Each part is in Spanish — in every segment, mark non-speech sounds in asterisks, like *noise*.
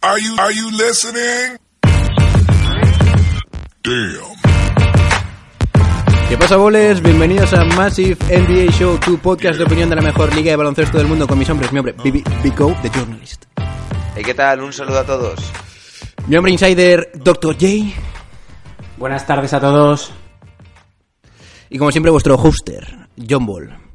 Are you are you listening? Damn. ¿Qué pasa, boles? Bienvenidos a Massive NBA Show, tu podcast de opinión de la mejor liga de baloncesto del mundo con mis hombres. Mi hombre, Bibi Bico, The Journalist. Hey, ¿Qué tal? Un saludo a todos. Mi hombre insider, Dr. J. Buenas tardes a todos. Y como siempre, vuestro hoster, John Ball.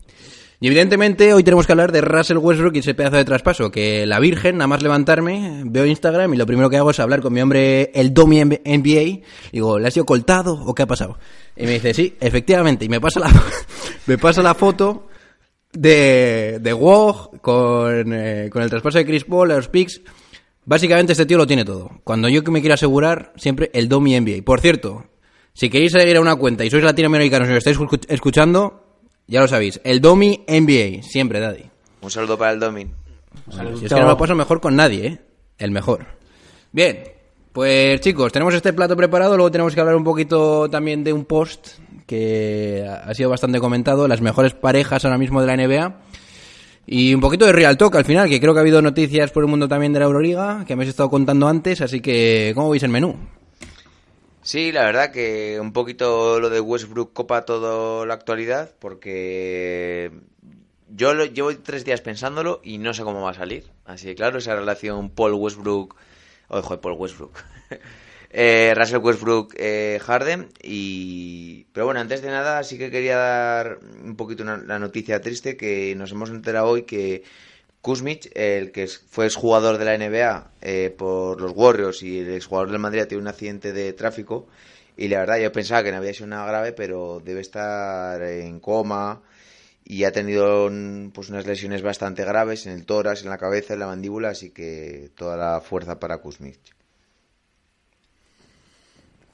Y evidentemente hoy tenemos que hablar de Russell Westbrook y ese pedazo de traspaso, que la Virgen, nada más levantarme, veo Instagram y lo primero que hago es hablar con mi hombre, el Domi NBA. Digo, ¿le has sido coltado o qué ha pasado? Y me dice, sí, efectivamente. Y me pasa la, *laughs* me pasa la foto de, de Wog con, eh, con el traspaso de Chris Paul, a los picks. Básicamente este tío lo tiene todo. Cuando yo me quiero asegurar, siempre el Domi NBA. Por cierto, si queréis seguir a una cuenta y sois latinoamericanos y lo estáis escu- escuchando, ya lo sabéis. El Domi NBA. Siempre, Daddy. Un saludo para el Domin. Si es que no me lo paso mejor con nadie, ¿eh? El mejor. Bien, pues chicos, tenemos este plato preparado. Luego tenemos que hablar un poquito también de un post que ha sido bastante comentado. Las mejores parejas ahora mismo de la NBA. Y un poquito de Real Talk al final, que creo que ha habido noticias por el mundo también de la Euroliga, que me habéis estado contando antes. Así que, ¿cómo veis el menú? Sí, la verdad que un poquito lo de Westbrook copa toda la actualidad porque yo lo, llevo tres días pensándolo y no sé cómo va a salir. Así que claro, esa relación Paul Westbrook, ojo, Paul Westbrook, *laughs* eh, Russell Westbrook, eh, Harden y... Pero bueno, antes de nada sí que quería dar un poquito una, la noticia triste que nos hemos enterado hoy que Kuzmic, el que fue exjugador de la NBA eh, por los Warriors y el exjugador del Madrid tiene un accidente de tráfico y la verdad yo pensaba que no había sido nada grave pero debe estar en coma y ha tenido pues unas lesiones bastante graves en el tórax, en la cabeza, en la mandíbula así que toda la fuerza para Kuzmic.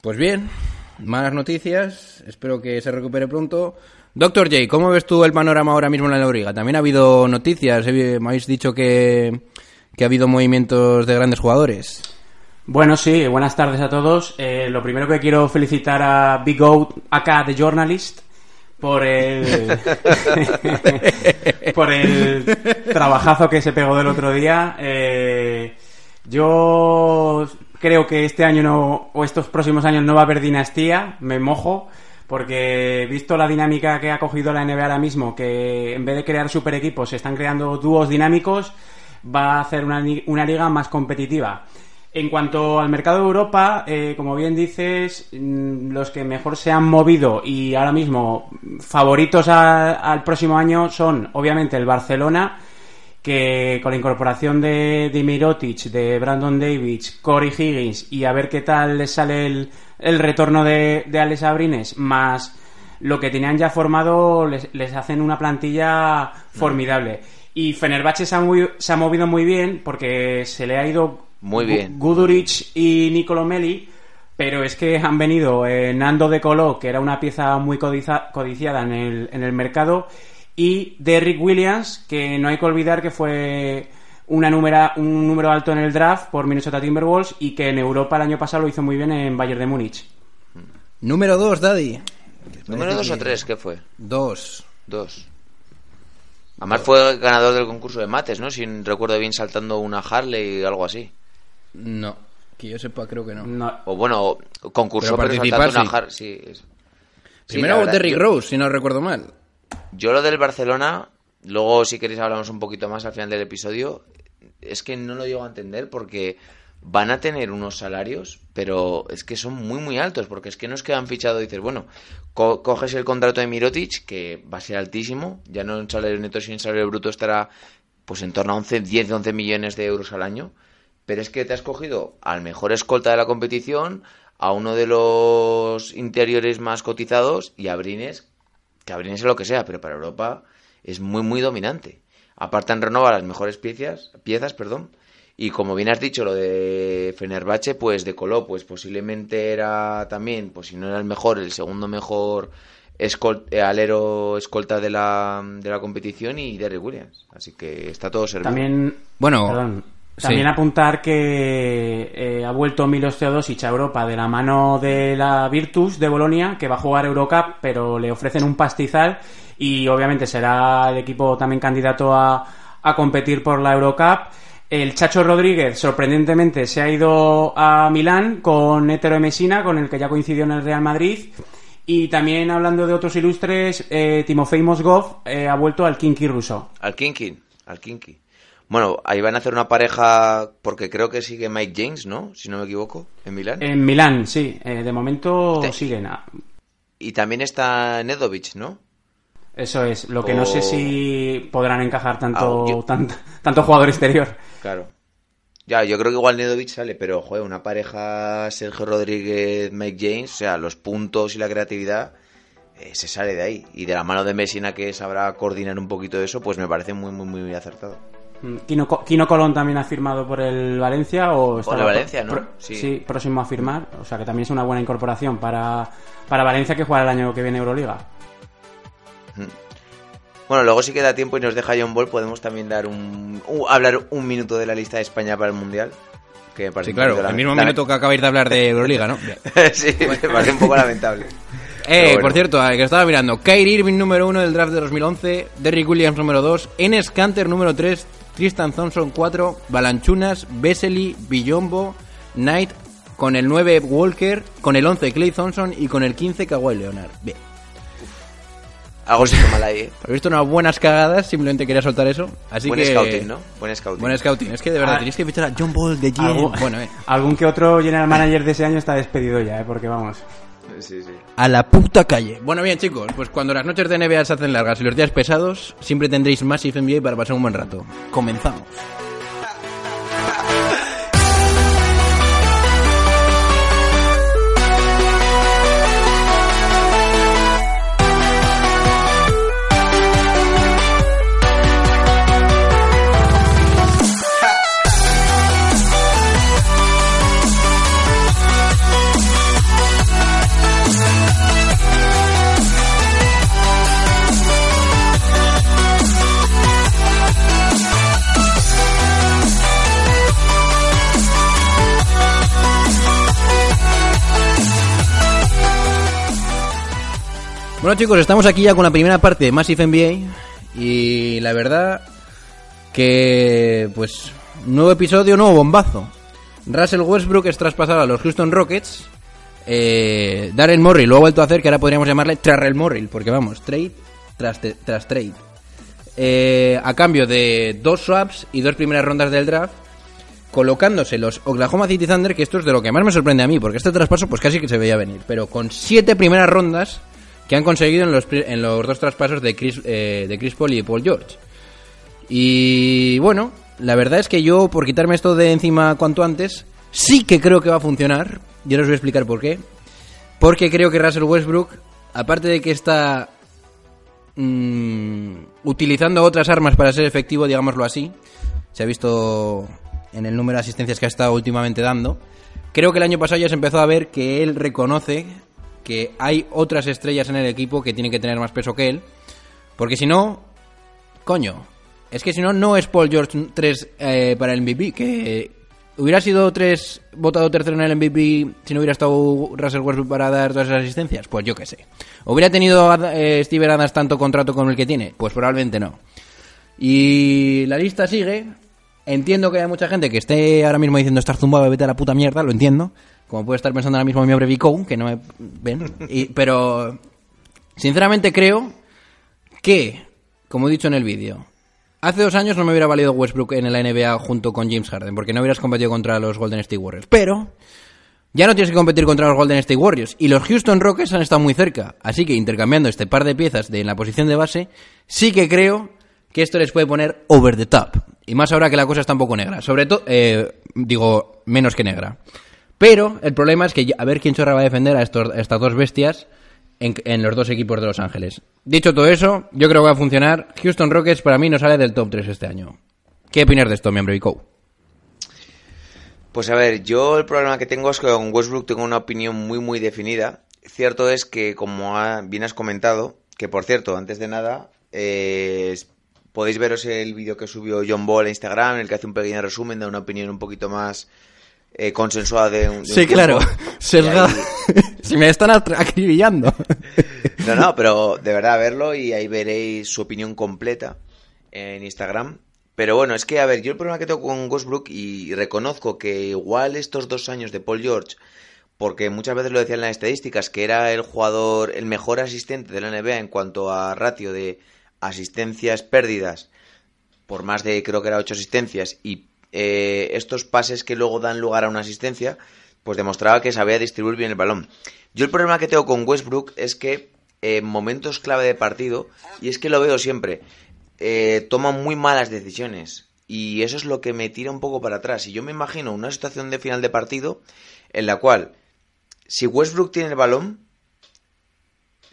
Pues bien, malas noticias. Espero que se recupere pronto. Doctor J, ¿cómo ves tú el panorama ahora mismo en la Euroliga? También ha habido noticias. Me habéis dicho que, que ha habido movimientos de grandes jugadores. Bueno, sí, buenas tardes a todos. Eh, lo primero que quiero felicitar a Big O, acá The Journalist, por el, *laughs* por el trabajazo que se pegó del otro día. Eh, yo creo que este año no, o estos próximos años no va a haber dinastía, me mojo, porque visto la dinámica que ha cogido la NBA ahora mismo, que en vez de crear super equipos se están creando dúos dinámicos, va a hacer una, una liga más competitiva. En cuanto al mercado de Europa, eh, como bien dices, mm, los que mejor se han movido y ahora mismo favoritos al próximo año son, obviamente, el Barcelona, que con la incorporación de, de Mirotic, de Brandon Davis, Corey Higgins y a ver qué tal les sale el, el retorno de, de Alex Abrines, más lo que tenían ya formado, les, les hacen una plantilla formidable. Y Fenerbahce se ha, movi- se ha movido muy bien porque se le ha ido Muy bien. Guduric y Nicolo Meli, pero es que han venido eh, Nando de Colo, que era una pieza muy codiza- codiciada en el, en el mercado, y Derrick Williams, que no hay que olvidar que fue una número, un número alto en el draft por Minnesota Timberwolves y que en Europa el año pasado lo hizo muy bien en Bayern de Múnich. Número 2, Daddy. ¿Número dos o tres? ¿Qué fue? Dos. Dos. Además fue ganador del concurso de mates, ¿no? Si recuerdo bien saltando una Harley o algo así. No, que yo sepa, creo que no. No, O bueno, concursó Pero pero, saltando una sí. Harley. Sí, Sí, Primero Derrick Rose, si no recuerdo mal. Yo lo del Barcelona, luego si queréis hablamos un poquito más al final del episodio, es que no lo llego a entender porque van a tener unos salarios, pero es que son muy muy altos, porque es que no es que han fichado y dices, bueno, co- coges el contrato de Mirotic, que va a ser altísimo, ya no en salario neto, sino en salario bruto estará pues en torno a 11, 10, 11 millones de euros al año, pero es que te has cogido al mejor escolta de la competición, a uno de los interiores más cotizados y a Brines, que Abrines es lo que sea, pero para Europa es muy, muy dominante. Aparte han renovado las mejores piezas, piezas perdón, Y como bien has dicho, lo de Fenerbahce, pues decoló, pues posiblemente era también, pues si no era el mejor, el segundo mejor escol- eh, alero escolta de la, de la competición y Derrick Williams. Así que está todo servido. También, Bueno, perdón, sí. también apuntar que eh, ha vuelto Milos Teodosic a Europa de la mano de la Virtus de Bolonia, que va a jugar Eurocup, pero le ofrecen un pastizal y obviamente será el equipo también candidato a, a competir por la Eurocup. El Chacho Rodríguez, sorprendentemente, se ha ido a Milán con Hétero de Messina, con el que ya coincidió en el Real Madrid. Y también hablando de otros ilustres, eh, Timofey Mosgov eh, ha vuelto al Kinky ruso. Al Kinky, al Kinky. Bueno, ahí van a hacer una pareja, porque creo que sigue Mike James, ¿no? Si no me equivoco, en Milán. En Milán, sí. Eh, de momento Te- siguen. a- Y también está Nedovic, ¿no? Eso es. Lo que no sé si podrán encajar tanto, Ah, yo- tant- tanto jugador exterior. Claro. Ya, yo creo que igual Nedovic sale, pero, joder, una pareja Sergio Rodríguez, Mike James, o sea, los puntos y la creatividad, eh, se sale de ahí. Y de la mano de Messina, que sabrá coordinar un poquito de eso, pues me parece muy, muy, muy acertado. Mm, Kino, Kino Colón también ha firmado por el Valencia o Por el Valencia, ¿no? pro- Sí. sí. próximo a firmar. O sea que también es una buena incorporación para, para Valencia que juega el año que viene Euroliga. Bueno, luego si queda tiempo y nos deja John Ball, podemos también dar un, hablar un minuto de la lista de España para el Mundial. Que me parece Sí, claro, el mismo lame- minuto que acabáis de hablar de Euroliga, ¿no? *laughs* Sí, me parece un poco lamentable. Eh, bueno. por cierto, eh, que estaba mirando. Kyrie Irving número 1 del draft de 2011, Derrick Williams número 2, Enes Kanter número 3, Tristan Thompson 4, Balanchunas, Vesely, Billombo, Knight, con el 9 Walker, con el 11 Clay Thompson y con el 15 Kawhi Leonard. Bien. Algo se mal ahí, ¿eh? He visto unas buenas cagadas, simplemente quería soltar eso. Así Buen que... scouting, ¿no? Buen scouting. Buen scouting. Es que de verdad, Ah. tenéis que fichar a John Ball de. Algún, Bueno, eh. algún que otro general manager de ese año está despedido ya, ¿eh? porque vamos. A la puta calle. Bueno, bien, chicos, pues cuando las noches de NBA se hacen largas y los días pesados, siempre tendréis Massive NBA para pasar un buen rato. Comenzamos. Bueno, chicos, estamos aquí ya con la primera parte de Massive NBA y la verdad que, pues, nuevo episodio, nuevo bombazo. Russell Westbrook es traspasado a los Houston Rockets. Eh, Darren Morrill lo ha vuelto a hacer, que ahora podríamos llamarle Trarrell Morrill, porque vamos, trade tras, tras trade. Eh, a cambio de dos swaps y dos primeras rondas del draft, colocándose los Oklahoma City Thunder, que esto es de lo que más me sorprende a mí, porque este traspaso pues casi que se veía venir, pero con siete primeras rondas que han conseguido en los, en los dos traspasos de Chris, eh, de Chris Paul y Paul George. Y bueno, la verdad es que yo, por quitarme esto de encima cuanto antes, sí que creo que va a funcionar. Yo os voy a explicar por qué. Porque creo que Russell Westbrook, aparte de que está mm, utilizando otras armas para ser efectivo, digámoslo así, se ha visto en el número de asistencias que ha estado últimamente dando, creo que el año pasado ya se empezó a ver que él reconoce que hay otras estrellas en el equipo que tienen que tener más peso que él, porque si no, coño, es que si no, no es Paul George 3 eh, para el MVP, que hubiera sido 3 votado tercero en el MVP si no hubiera estado Russell Westbrook para dar todas esas asistencias, pues yo qué sé. ¿Hubiera tenido eh, Steven Adams tanto contrato como el que tiene? Pues probablemente no. Y la lista sigue. Entiendo que hay mucha gente que esté ahora mismo diciendo estar zumbado, vete a la puta mierda, lo entiendo. Como puede estar pensando ahora mismo mi hombre Vico, que no me ven. Pero, sinceramente creo que, como he dicho en el vídeo, hace dos años no me hubiera valido Westbrook en la NBA junto con James Harden, porque no hubieras competido contra los Golden State Warriors. Pero, ya no tienes que competir contra los Golden State Warriors. Y los Houston Rockets han estado muy cerca. Así que intercambiando este par de piezas en la posición de base, sí que creo que esto les puede poner over the top. Y más ahora que la cosa está un poco negra. Sobre todo, eh, digo, menos que negra. Pero el problema es que a ver quién chorra va a defender a, estos, a estas dos bestias en, en los dos equipos de Los Ángeles. Dicho todo eso, yo creo que va a funcionar. Houston Rockets para mí no sale del top 3 este año. ¿Qué opinas de esto, miembro Vico? Pues a ver, yo el problema que tengo es que con Westbrook tengo una opinión muy muy definida. Cierto es que, como bien has comentado, que por cierto, antes de nada, eh, podéis veros el vídeo que subió John Ball a Instagram, en el que hace un pequeño resumen, da una opinión un poquito más eh, consensuada de un, de Sí, claro. Ahí- *laughs* si me están acribillando. *laughs* No, no, pero de verdad verlo y ahí veréis su opinión completa en Instagram. Pero bueno, es que, a ver, yo el problema que tengo con Westbrook y reconozco que igual estos dos años de Paul George, porque muchas veces lo decían en las estadísticas, que era el jugador, el mejor asistente de la NBA en cuanto a ratio de asistencias pérdidas, por más de creo que era ocho asistencias, y eh, estos pases que luego dan lugar a una asistencia, pues demostraba que sabía distribuir bien el balón. Yo el problema que tengo con Westbrook es que en momentos clave de partido, y es que lo veo siempre, eh, toma muy malas decisiones. Y eso es lo que me tira un poco para atrás. Y yo me imagino una situación de final de partido en la cual, si Westbrook tiene el balón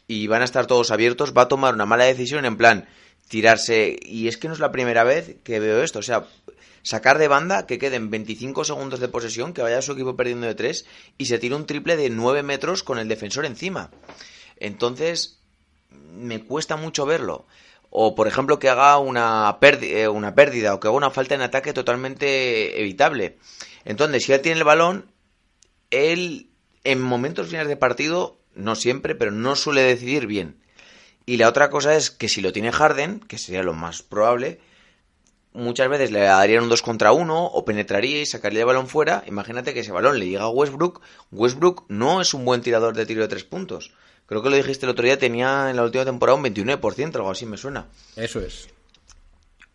y van a estar todos abiertos, va a tomar una mala decisión en plan tirarse. Y es que no es la primera vez que veo esto. O sea, sacar de banda, que queden 25 segundos de posesión, que vaya su equipo perdiendo de 3 y se tira un triple de 9 metros con el defensor encima. Entonces, me cuesta mucho verlo. O, por ejemplo, que haga una, perdi- eh, una pérdida o que haga una falta en ataque totalmente evitable. Entonces, si él tiene el balón, él en momentos finales de partido, no siempre, pero no suele decidir bien. Y la otra cosa es que si lo tiene Harden, que sería lo más probable, muchas veces le darían un 2 contra 1 o penetraría y sacaría el balón fuera. Imagínate que ese balón le llega a Westbrook. Westbrook no es un buen tirador de tiro de tres puntos. Creo que lo dijiste el otro día, tenía en la última temporada un 29%, algo así me suena. Eso es.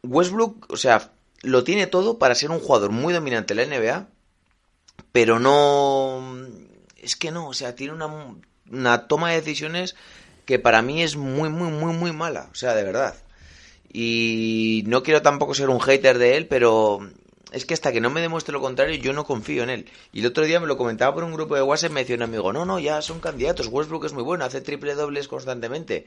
Westbrook, o sea, lo tiene todo para ser un jugador muy dominante en la NBA, pero no... Es que no, o sea, tiene una, una toma de decisiones que para mí es muy, muy, muy, muy mala, o sea, de verdad. Y no quiero tampoco ser un hater de él, pero es que hasta que no me demuestre lo contrario, yo no confío en él. Y el otro día me lo comentaba por un grupo de WhatsApp, me decía un amigo, no, no, ya son candidatos, Westbrook es muy bueno, hace triple dobles constantemente.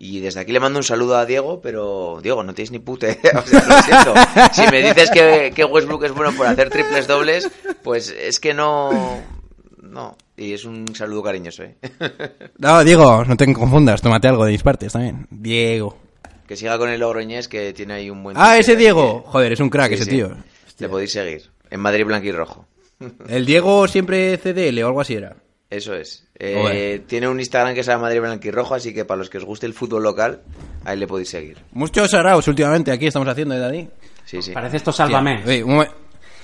Y desde aquí le mando un saludo a Diego, pero Diego, no tienes ni puta *laughs* idea, o sea, lo siento. Si me dices que, que Westbrook es bueno por hacer triples dobles, pues es que no... No, y es un saludo cariñoso, ¿eh? *laughs* No, Diego, no te confundas, tómate algo de mis partes también. Diego. Que siga con el Logroñés, que tiene ahí un buen... Ah, ese Diego. que- Joder, es un crack Sí, ese sí. tío. Le podéis seguir. En Madrid Blanco y Rojo. *laughs* El Diego siempre CDL o algo así era. Eso es. Eh, tiene un Instagram que se llama Madrid Blanco y Rojo, así que para los que os guste el fútbol local, ahí le podéis seguir. Muchos araos últimamente aquí estamos haciendo, ¿eh, Dani? Sí, sí. Parece esto Sálvame. Oye, un,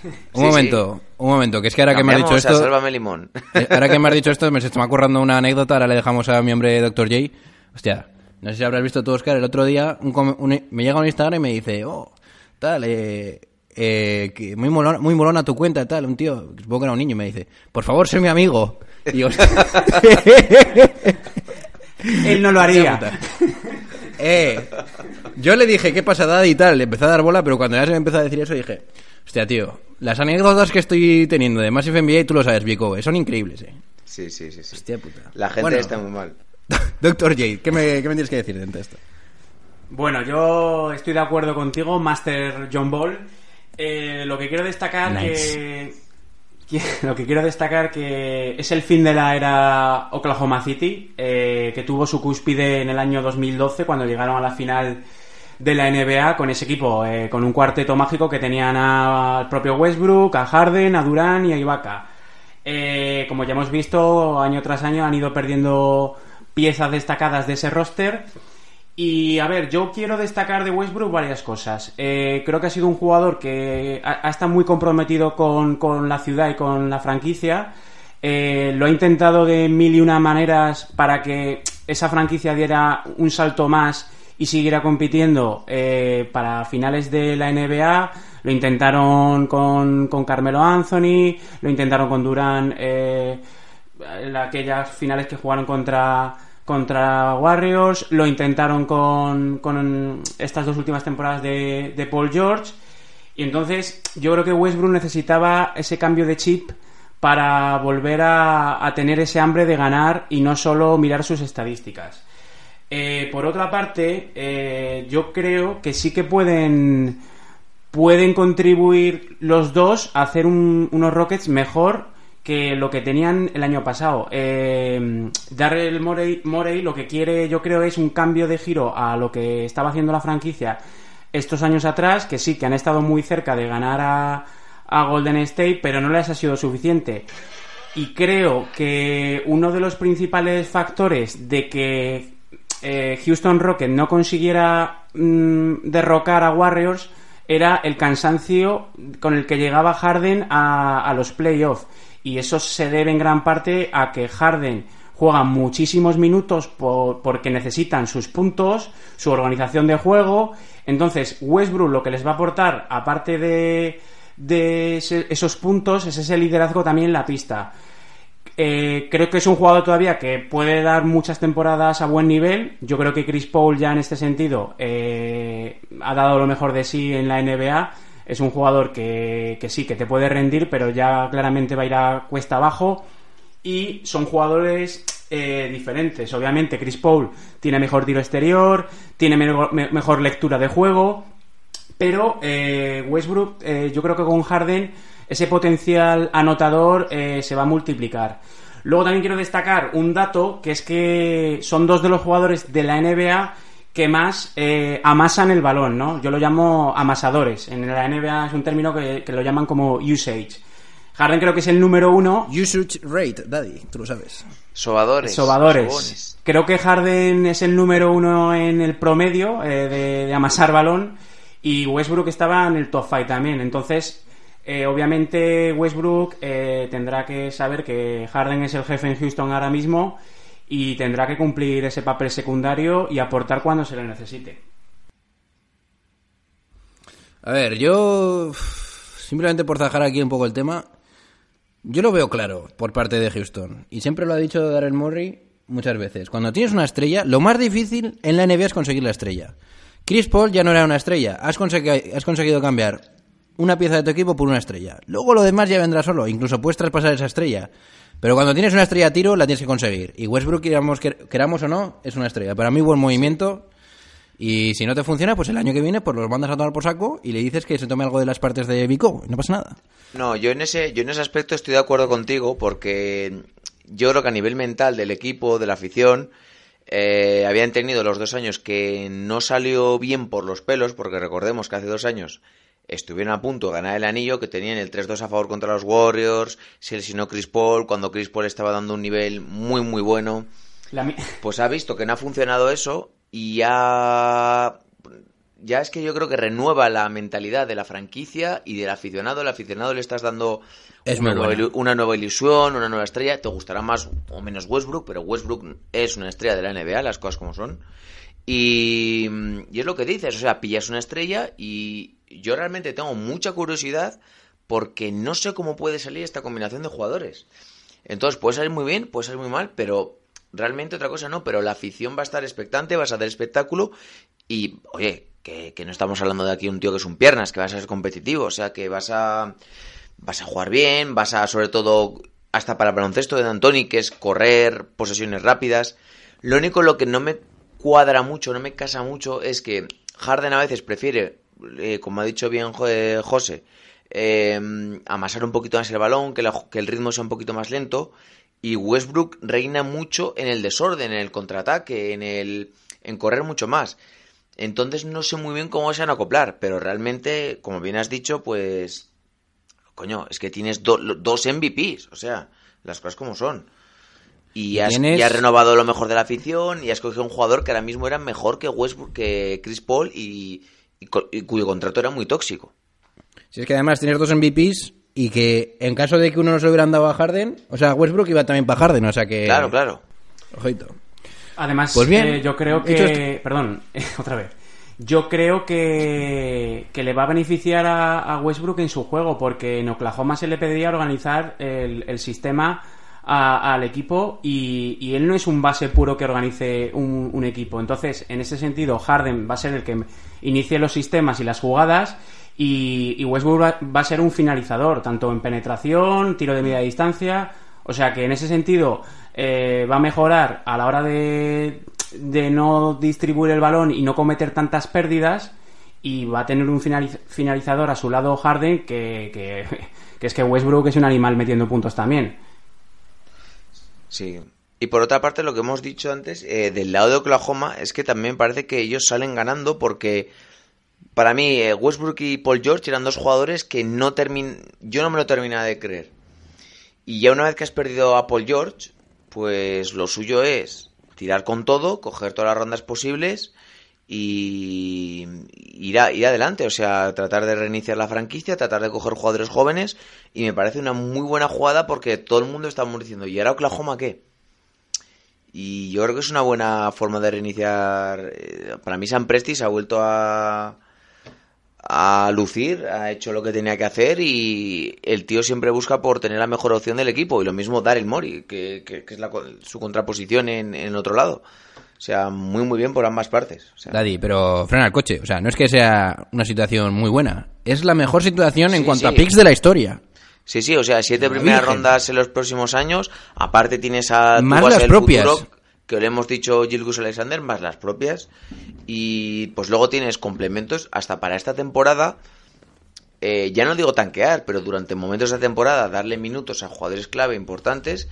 un Sí, momento, un momento, que es que ahora que me has dicho esto... Sálvame Limón. *laughs* Eh, Ahora que me has dicho esto, me se ocurriendo una anécdota. Ahora le dejamos a mi hombre Dr. J. Hostia, no sé si habrás visto tú, Oscar. El otro día un com- un- me llega un Instagram y me dice, oh, tal, eh, eh, que muy molona, muy molona tu cuenta, tal. Un tío, supongo que era un niño, y me dice, por favor, sé mi amigo. Y digo, *laughs* Él no lo haría. Eh, yo le dije, ¿qué pasa, Daddy? Y tal. Le empecé a dar bola, pero cuando ya se me empezó a decir eso, dije, hostia, tío, las anécdotas que estoy teniendo de Massive NBA, tú lo sabes, Vico, son increíbles, eh. Sí, sí, sí. sí. Hostia puta. La gente Bueno. está muy mal. *laughs* Doctor J, ¿qué me, ¿qué me tienes que decir de esto? Bueno, yo estoy de acuerdo contigo, Master John Ball. Eh, lo que quiero destacar Nice. que- *laughs* lo que quiero destacar que es el fin de la era Oklahoma City, eh, que tuvo su cúspide en el año 2012 cuando llegaron a la final de la NBA con ese equipo, eh, con un cuarteto mágico que tenían al propio Westbrook, a Harden, a Durán y a Ibaka. Eh, como ya hemos visto, año tras año han ido perdiendo piezas destacadas de ese roster. Y a ver, yo quiero destacar de Westbrook varias cosas. Eh, creo que ha sido un jugador que ha, estado muy comprometido con, con la ciudad y con la franquicia. Eh, lo ha intentado de mil y una maneras para que esa franquicia diera un salto más y siguiera compitiendo eh, para finales de la NBA. Lo intentaron con, con Carmelo Anthony, lo intentaron con Durán eh, en aquellas finales que jugaron contra, contra Warriors, lo intentaron con, con estas dos últimas temporadas de, de Paul George. Y entonces yo creo que Westbrook necesitaba ese cambio de chip para volver a, tener ese hambre de ganar y no solo mirar sus estadísticas. Eh, por otra parte, eh, yo creo que sí que pueden pueden contribuir los dos a hacer un- unos Rockets mejor que lo que tenían el año pasado. Eh, Darrell Morey, Morey lo que quiere, yo creo, es un cambio de giro a lo que estaba haciendo la franquicia estos años atrás, que sí, que han estado muy cerca de ganar a, a Golden State, pero no les ha sido suficiente. Y creo que uno de los principales factores de que eh, Houston Rockets no consiguiera mm, derrocar a Warriors era el cansancio con el que llegaba Harden a, a los playoffs. Y eso se debe en gran parte a que Harden juega muchísimos minutos por- porque necesitan sus puntos, su organización de juego. Entonces, Westbrook lo que les va a aportar, aparte de, esos puntos, es ese liderazgo también en la pista. Eh, creo que es un jugador todavía que puede dar muchas temporadas a buen nivel. Yo creo que Chris Paul ya en este sentido eh, ha dado lo mejor de sí en la NBA. Es un jugador que, que sí, que te puede rendir, pero ya claramente va a ir a cuesta abajo. Y son jugadores eh, diferentes. Obviamente Chris Paul tiene mejor tiro exterior, tiene me- me- mejor lectura de juego, pero eh, Westbrook, eh, yo creo que con Harden ese potencial anotador se va a multiplicar. Luego también quiero destacar un dato, que es que son dos de los jugadores de la NBA que más eh, amasan el balón, ¿no? Yo lo llamo amasadores. En la NBA es un término que, que lo llaman como usage. Harden creo que es el número uno Usage rate, Daddy, tú lo sabes. Sobadores. Sobadores. sobones. Creo que Harden es el número uno en el promedio eh, de, de amasar balón y Westbrook estaba en el top 5 también. Entonces, eh, obviamente Westbrook eh, tendrá que saber que Harden es el jefe en Houston ahora mismo y tendrá que cumplir ese papel secundario y aportar cuando se le necesite. A ver, yo. Simplemente por zajar aquí un poco el tema. Yo lo veo claro por parte de Houston. Y siempre lo ha dicho Darrell Murray muchas veces. Cuando tienes una estrella, lo más difícil en la NBA es conseguir la estrella. Chris Paul ya no era una estrella. Has, has conseguido cambiar una pieza de tu equipo por una estrella. Luego lo demás ya vendrá solo. Incluso puedes traspasar esa estrella. Pero cuando tienes una estrella a tiro, la tienes que conseguir. Y Westbrook, queramos, quer- queramos o no, es una estrella. Para mí, buen movimiento. Y si no te funciona, pues el año que viene pues los mandas a tomar por saco y le dices que se tome algo de las partes de Vico no pasa nada. No, yo en ese, yo en ese aspecto estoy de acuerdo contigo porque yo creo que a nivel mental del equipo, de la afición, eh, habían tenido los dos años que no salió bien por los pelos, porque recordemos que hace dos años estuvieron a punto de ganar el anillo, que tenían el 3-2 a favor contra los Warriors, se lesionó Chris Paul, cuando Chris Paul estaba dando un nivel muy muy bueno. La mi- Pues ha visto que no ha funcionado eso y ya. Ya es que yo creo que renueva la mentalidad de la franquicia y del aficionado. El aficionado le estás dando Es nueva, una nueva ilusión, una nueva estrella. Te gustará más o menos Westbrook, pero Westbrook es una estrella de la NBA, las cosas como son. Y, y es lo que dices, o sea, pillas una estrella y yo realmente tengo mucha curiosidad porque no sé cómo puede salir esta combinación de jugadores. Entonces puede salir muy bien, puede salir muy mal, pero realmente otra cosa no, pero la afición va a estar expectante, vas a hacer espectáculo y, oye, que, que no estamos hablando de aquí un tío que es un piernas, que vas a ser competitivo, o sea, que vas a vas a jugar bien, vas a sobre todo hasta para el baloncesto de D'Antoni, que es correr, posesiones rápidas. Lo único lo que no me cuadra mucho, no me casa mucho, es que Harden a veces prefiere, eh, como ha dicho bien eh, José, eh, amasar un poquito más el balón, que, la- que el ritmo sea un poquito más lento. Y Westbrook reina mucho en el desorden, en el contraataque, en el en correr mucho más. Entonces no sé muy bien cómo se van a acoplar, pero realmente, como bien has dicho, pues coño, es que tienes do- dos MVPs, o sea, las cosas como son. Y has, y has renovado lo mejor de la afición y has cogido un jugador que ahora mismo era mejor que Westbrook, que Chris Paul y, y co- y cuyo contrato era muy tóxico. Si es que además tienes dos MVPs y que en caso de que uno no se lo hubieran dado a Harden, o sea, Westbrook iba también para Harden, o sea que... Claro, claro. Ojito. Además, Pues bien, eh, yo creo que... Perdón, *laughs* otra vez. Yo creo que, que le va a beneficiar a, a Westbrook en su juego, porque en Oklahoma se le pediría organizar el, el sistema a- al equipo y, él no es un base puro que organice un, un equipo. Entonces, en ese sentido, Harden va a ser el que inicie los sistemas y las jugadas y, Westbrook va, a ser un finalizador, tanto en penetración, tiro de media distancia. O sea que en ese sentido eh, va a mejorar a la hora de, de no distribuir el balón y no cometer tantas pérdidas. y va a tener un finaliz- finalizador a su lado Harden que *laughs* es que Westbrook es un animal metiendo puntos también. Sí. Y por otra parte, lo que hemos dicho antes, eh, del lado de Oklahoma, es que también parece que ellos salen ganando porque para mí eh, Westbrook y Paul George eran dos jugadores que no termin... yo no me lo terminaba de creer. Y ya una vez que has perdido a Paul George, pues lo suyo es tirar con todo, coger todas las rondas posibles y ir, a- ir adelante, o sea, tratar de reiniciar la franquicia, tratar de coger jugadores jóvenes y me parece una muy buena jugada porque todo el mundo estamos diciendo, ¿y ahora Oklahoma qué? Y yo creo que es una buena forma de reiniciar. eh, Para mí San Presti se ha vuelto a, a lucir, ha hecho lo que tenía que hacer y el tío siempre busca por tener la mejor opción del equipo. Y lo mismo Daryl Mori, que, que- que es la su contraposición en, en otro lado. O sea, muy muy bien por ambas partes. O sea, Daddy, pero frena el coche. O sea, no es que sea una situación muy buena. Es la mejor situación en Sí, cuanto a picks de la historia. Sí, sí, o sea, siete primeras Virgen. rondas en los próximos años. Aparte tienes a tu Más base las del propias. futuro, que le hemos dicho Gilgus Alexander, más las propias. Y pues luego tienes complementos hasta para esta temporada. eh, ya no digo tanquear, pero durante momentos de temporada darle minutos a jugadores clave importantes.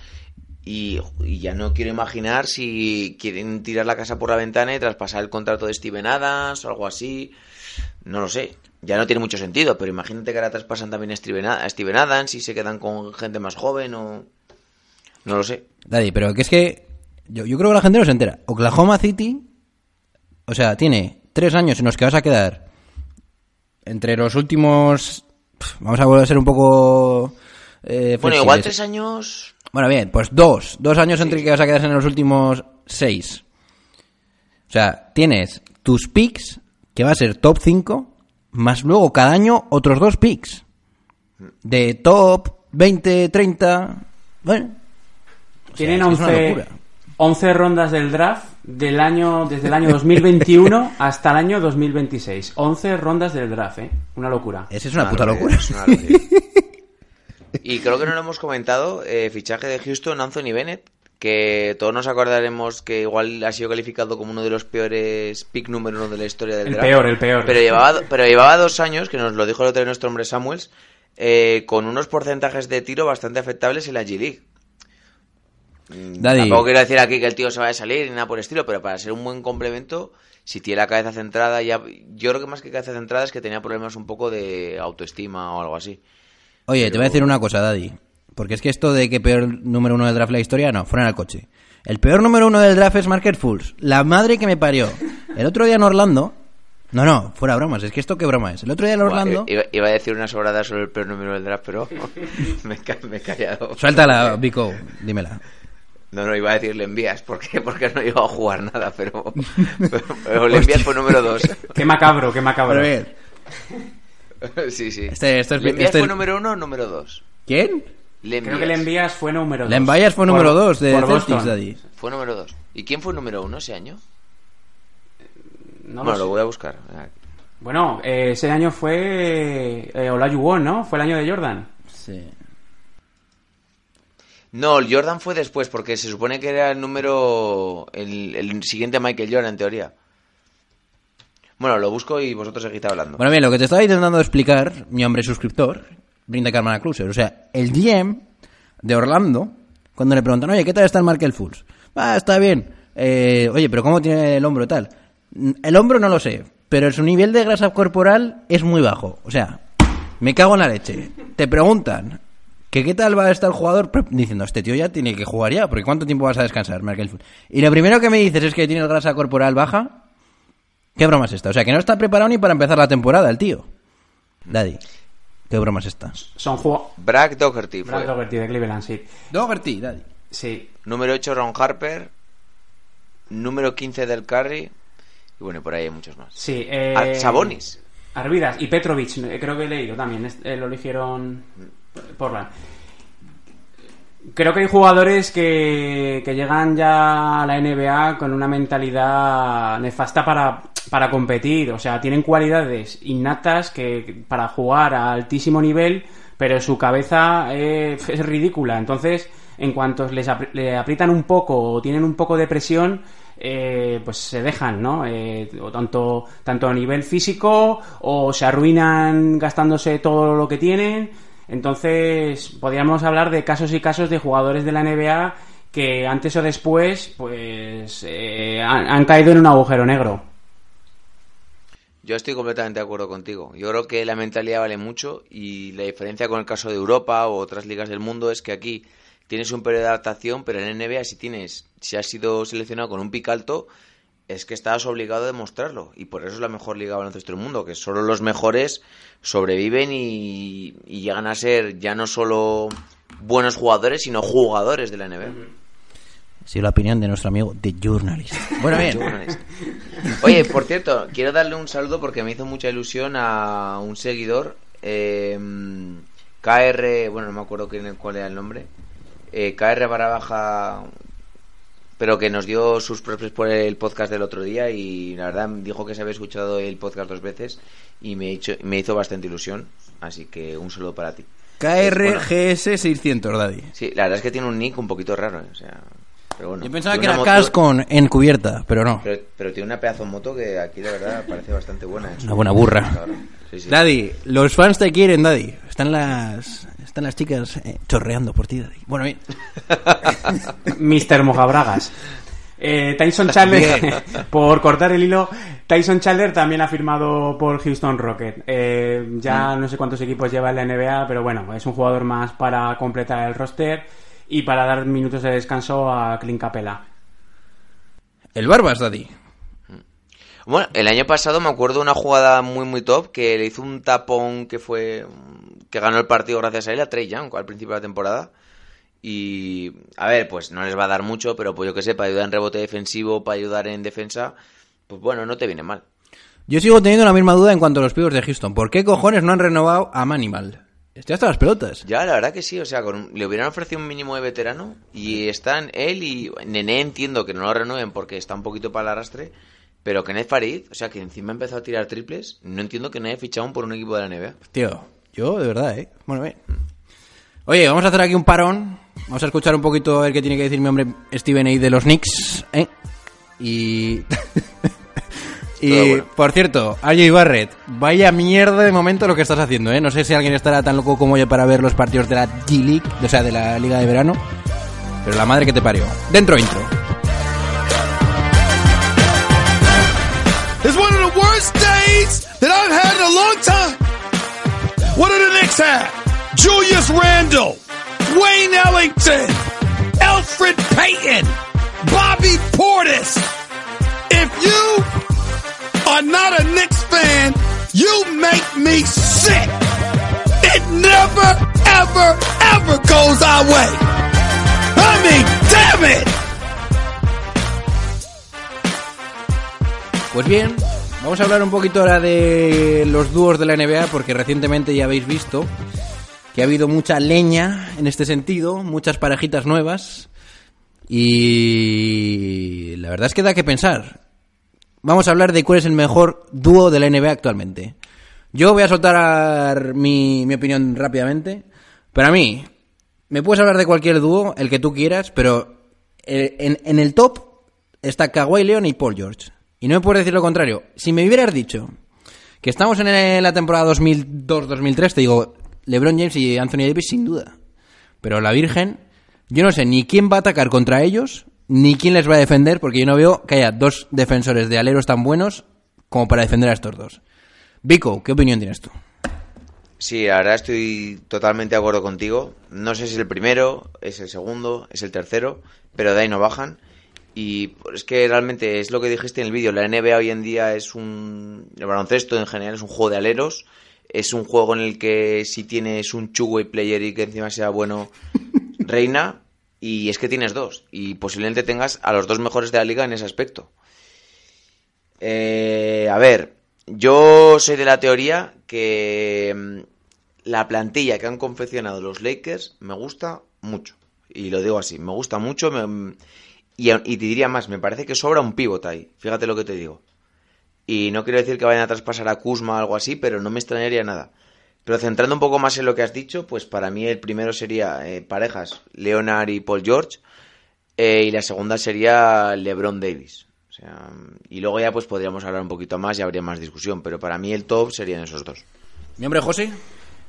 Y, y ya no quiero imaginar si quieren tirar la casa por la ventana y traspasar el contrato de Steven Adams o algo así. No lo sé. Ya no tiene mucho sentido, pero imagínate que ahora traspasan también a Steven, Adams y se quedan con gente más joven o... No lo sé. Daddy, pero que es que yo, yo creo que la gente no se entera. Oklahoma City, o sea, tiene tres años en los que vas a quedar entre los últimos... Vamos a volver a ser un poco... eh, Bueno, igual tres años... Bueno, bien, pues dos. Dos años entre que vas a quedar en los últimos seis. O sea, tienes tus picks, que va a ser top 5, más luego cada año otros dos picks. De top 20, 30. Bueno. o sea, Tienen una 11, locura. 11 rondas del draft del año, desde el año 2021 *laughs* hasta el año 2026. 11 rondas del draft, ¿eh? Una locura. Esa es una Una puta locura, locura. es una locura. *laughs* Y creo que no lo hemos comentado, eh, fichaje de Houston, Anthony Bennett, que todos nos acordaremos que igual ha sido calificado como uno de los peores pick número uno de la historia del El draft. peor, el peor. Pero llevaba, pero llevaba dos años, que nos lo dijo el otro día nuestro hombre Samuels, eh, con unos porcentajes de tiro bastante aceptables en la G-League. Mm, Daddy. Tampoco quiero decir aquí que el tío se vaya a salir ni nada por el estilo, pero para ser un buen complemento, si tiene la cabeza centrada, ya, yo creo que más que cabeza centrada es que tenía problemas un poco de autoestima o algo así. Oye, te voy a decir una cosa, Daddy. Porque es que esto de que peor número uno del draft de la historia, no, fuera al coche. El peor número uno del draft es Market Fools. La madre que me parió. El otro día en Orlando. No, no, fuera bromas. Es que esto qué broma es. El otro día en Orlando. Iba, iba a decir una sobrada sobre el peor número del draft, pero *laughs* me, me he callado. Suéltala, Vico. Dímela. No, no, iba a decir le envías, ¿por qué? Porque no iba a jugar nada, pero, pero, *laughs* pero le envías fue número dos. *laughs* Qué macabro, qué macabro. Pero bien. Sí, sí. Este- esto es- ¿Le envías este- fue número uno o número dos? ¿Quién? Le Creo que le envías fue número 2. Le envías fue número dos de por Celtics. Daddy. Fue número dos. ¿Y quién fue número uno ese año? No lo bueno, lo voy a buscar. Bueno, eh, ese año fue eh, Olajuwon, ¿no? Fue el año de Jordan. Sí. No, el Jordan fue después, porque se supone que era el número. El, el siguiente Michael Jordan, en teoría. Bueno, lo busco y vosotros seguid hablando. Bueno, bien, lo que te estaba intentando explicar, mi hombre suscriptor, Brinda Carmana Cruiser. O sea, el GM de Orlando, cuando le preguntan, oye, ¿qué tal está el Markel Fools? Ah, está bien. Eh, oye, pero ¿cómo tiene el hombro tal? "Mm, El hombro no lo sé, pero su nivel de grasa corporal es muy bajo. O sea, me cago en la leche. Te preguntan que qué tal va a estar el jugador diciendo, este tío ya tiene que jugar ya, porque ¿cuánto tiempo vas a descansar, Markel Fools? Y lo primero que me dices es que tiene grasa corporal baja. ¿Qué broma es esta? O sea, que no está preparado ni para empezar la temporada el tío. Daddy, ¿qué broma es esta? Son jugadores. Brad Doherty fue. Brad Doherty de Cleveland, sí. Doherty, Daddy. Sí. Número 8, Ron Harper. Número 15, Del Curry. Y bueno, por ahí hay muchos más. Sí. Eh, Ah, Sabonis. Arvidas y Petrovic, eh, creo que he leído también. eh, lo eligieron Portland. Creo que hay jugadores que, que llegan ya a la NBA con una mentalidad nefasta para, para competir. O sea, tienen cualidades innatas que para jugar a altísimo nivel, pero su cabeza eh, es ridícula. Entonces en cuanto les le aprietan un poco o tienen un poco de presión, eh, pues se dejan, ¿no? Eh, tanto, tanto a nivel físico o se arruinan gastándose todo lo que tienen. Entonces, podríamos hablar de casos y casos de jugadores de la NBA que antes o después, pues, eh, han, caído en un agujero negro. Yo estoy completamente de acuerdo contigo. Yo creo que la mentalidad vale mucho y la diferencia con el caso de Europa o otras ligas del mundo es que aquí tienes un periodo de adaptación, pero en NBA si tienes, si has sido seleccionado con un pick alto, es que estás obligado a demostrarlo. Y por eso es la mejor liga de baloncesto del mundo, que solo los mejores sobreviven y, y llegan a ser ya no solo buenos jugadores, sino jugadores de la NBA. Sí, la opinión de nuestro amigo The Journalist. Bueno, bien. Oye, por cierto, quiero darle un saludo porque me hizo mucha ilusión a un seguidor, eh, KR, bueno, no me acuerdo cuál era el nombre, eh, KR barra baja, pero que nos dio sus propios por el podcast del otro día y la verdad dijo que se había escuchado el podcast dos veces y me, hizo, me hizo bastante ilusión, así que un saludo para ti. KRGS 600, Daddy. Sí, la verdad es que tiene un nick un poquito raro, eh, o sea... Pero bueno, Yo pensaba que era Cas con encubierta, pero no. Pero, pero tiene una pedazo de moto que aquí la verdad parece bastante buena. ¿eh? Una buena burra. Sí. Daddy, los fans te quieren, Daddy. Están las están las chicas eh, chorreando por ti, Daddy. Bueno, bien. *laughs* Mr. Mojabragas. Eh, Tyson Chandler, *laughs* por cortar el hilo, Tyson Chandler también ha firmado por Houston Rocket. Eh, ya no sé cuántos equipos lleva en la NBA, pero bueno, es un jugador más para completar el roster y para dar minutos de descanso a Clint Capela. El Barbas, Daddy. Bueno, el año pasado me acuerdo de una jugada muy muy top que le hizo un tapón que fue que ganó el partido gracias a él a Trey Young al principio de la temporada. Y a ver, pues no les va a dar mucho, pero pues yo que sé, para ayudar en rebote defensivo, para ayudar en defensa, pues bueno, no te viene mal. Yo sigo teniendo la misma duda en cuanto a los pibos de Houston. ¿Por qué cojones no han renovado a Manimal? Estoy hasta las pelotas. Ya, la verdad que sí, o sea, con le hubieran ofrecido un mínimo de veterano y están él y Nené entiendo que no lo renueven porque está un poquito para el arrastre, pero Kenneth Farid, o sea, que encima ha empezado a tirar triples, no entiendo que no haya fichado aún por un equipo de la NBA. Tío, yo de verdad, ¿eh? Bueno, bien. Oye, vamos a hacer aquí un parón. Vamos a escuchar un poquito a ver qué tiene que decir mi hombre Steven A. de los Knicks, ¿eh? Y... *laughs* y, bueno. por cierto, AJ Barrett, vaya mierda de momento lo que estás haciendo, ¿eh? No sé si alguien estará tan loco como yo para ver los partidos de la G-League, o sea, de la Liga de Verano. Pero la madre que te parió. Dentro intro. It's one of the worst days that I've had in a long time. What do the Knicks have? Julius Randle, Wayne Ellington, Alfred Payton, Bobby Portis. If you are not a Knicks fan, you make me sick. It never, ever, ever goes our way. I mean, damn it! Pues bien, vamos a hablar un poquito ahora de los dúos de la NBA, porque recientemente ya habéis visto que ha habido mucha leña en este sentido, muchas parejitas nuevas, y la verdad es que da que pensar. Vamos a hablar de cuál es el mejor dúo de la NBA actualmente. Yo voy a soltar mi, mi opinión rápidamente. Para mí, me puedes hablar de cualquier dúo, el que tú quieras, pero eh, en, en el top está Kawhi Leon y Paul George. Y no me puedes decir lo contrario. Si me hubieras dicho que estamos en la temporada 2002-2003, te digo LeBron James y Anthony Davis sin duda. Pero la Virgen, yo no sé ni quién va a atacar contra ellos, ni quién les va a defender, porque yo no veo que haya dos defensores de aleros tan buenos como para defender a estos dos. Vico, ¿qué opinión tienes tú? Sí, la verdad estoy totalmente de acuerdo contigo. No sé si es el primero, es el segundo, es el tercero, pero de ahí no bajan. Y es que realmente es lo que dijiste en el vídeo. La NBA hoy en día es un. El baloncesto en general es un juego de aleros. Es un juego en el que si tienes un two-way player y que encima sea bueno, *laughs* reina. Y es que tienes dos. Y posiblemente tengas a los dos mejores de la liga en ese aspecto. Eh, a ver, yo soy de la teoría que mm, la plantilla que han confeccionado los Lakers me gusta mucho. Y lo digo así, me gusta mucho. me- y, y te diría más, me parece que sobra un pivot ahí. Fíjate lo que te digo. Y no quiero decir que vayan a traspasar a Kuzma o algo así, pero no me extrañaría nada. Pero centrando un poco más en lo que has dicho, pues para mí el primero sería eh, parejas, Leonard y Paul George, eh, y la segunda sería LeBron Davis. O sea, y luego ya pues podríamos hablar un poquito más y habría más discusión, pero para mí el top serían esos dos. ¿Mi hombre José?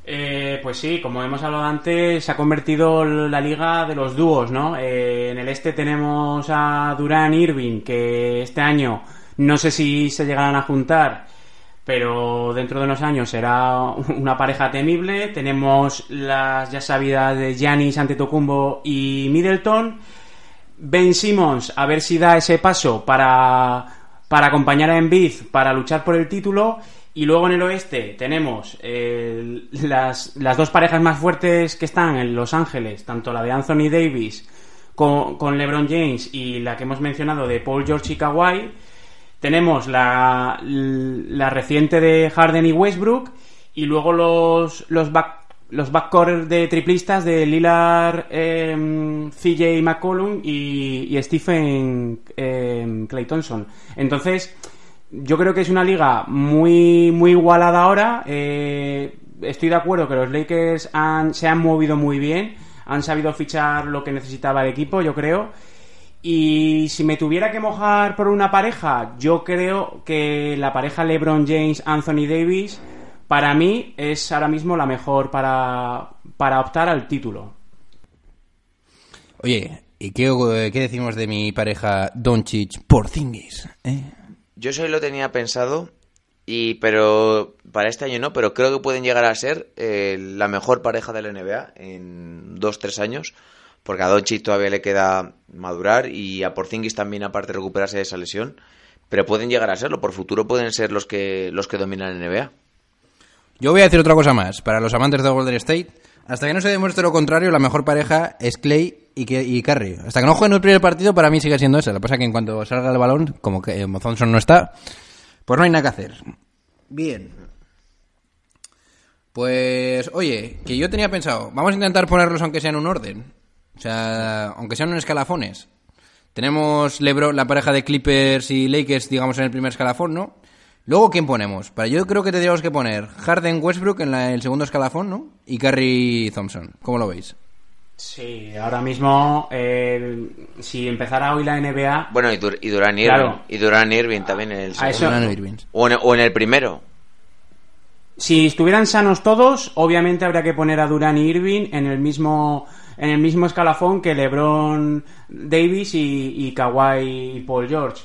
Eh, pues sí, como hemos hablado antes, se ha convertido la liga de los dúos, ¿no? Eh, en el este tenemos a Durán Irving, que este año no sé si se llegarán a juntar, pero dentro de unos años será *laughs* una pareja temible. Tenemos las ya sabidas de Giannis Antetokounmpo y Middleton. Ben Simmons, a ver si da ese paso para, para acompañar a Embiid para luchar por el título. Y luego en el oeste tenemos eh, las, las dos parejas más fuertes que están en Los Ángeles, tanto la de Anthony Davis con, con LeBron James y la que hemos mencionado de Paul George y Kawhi. Tenemos la, la reciente de Harden y Westbrook y luego los, los, back, los backcourt de triplistas de Lillard, eh, CJ McCollum y, y Stephen eh, Clay Thompson. Entonces, yo creo que es una liga muy, muy igualada ahora. Eh, estoy de acuerdo que los Lakers se han movido muy bien, han sabido fichar lo que necesitaba el equipo, yo creo. Y si me tuviera que mojar por una pareja, yo creo que la pareja LeBron James, Anthony Davis, para mí es ahora mismo la mejor para, para optar al título. Oye, ¿y qué, qué decimos de mi pareja Doncic Porzingis? ¿Eh? Yo eso lo tenía pensado, y pero para este año no, pero creo que pueden llegar a ser eh, la mejor pareja de la NBA en dos, tres años, porque a Doncic todavía le queda madurar y a Porzingis también aparte recuperarse de esa lesión, pero pueden llegar a serlo, por futuro pueden ser los que los que dominan la NBA. Yo voy a decir otra cosa más, para los amantes de Golden State, hasta que no se demuestre lo contrario, la mejor pareja es Clay y, que, y Curry. Hasta que no jueguen el primer partido, para mí sigue siendo esa. Lo que pasa es que en cuanto salga el balón, como que eh, Thompson no está, pues no hay nada que hacer. Bien. Pues, oye, que yo tenía pensado, vamos a intentar ponerlos aunque sea en un orden. O sea, aunque sean en escalafones. Tenemos Lebron, la pareja de Clippers y Lakers, digamos, en el primer escalafón, ¿no? Luego, ¿quién ponemos? Para yo creo que tendríamos que poner Harden Westbrook en la- el segundo escalafón, ¿no? Y Curry Thompson. ¿Cómo lo veis? Sí, ahora mismo, eh, si empezara hoy la NBA, Bueno, y, Dur- y Durán Irving, Claro. y Durán Irving también en el A segundo. eso- en, o en el primero. si estuvieran sanos todos, obviamente habría que poner a Durán y Irving en el mismo en el mismo escalafón que LeBron Davis y, y Kawhi y Paul George.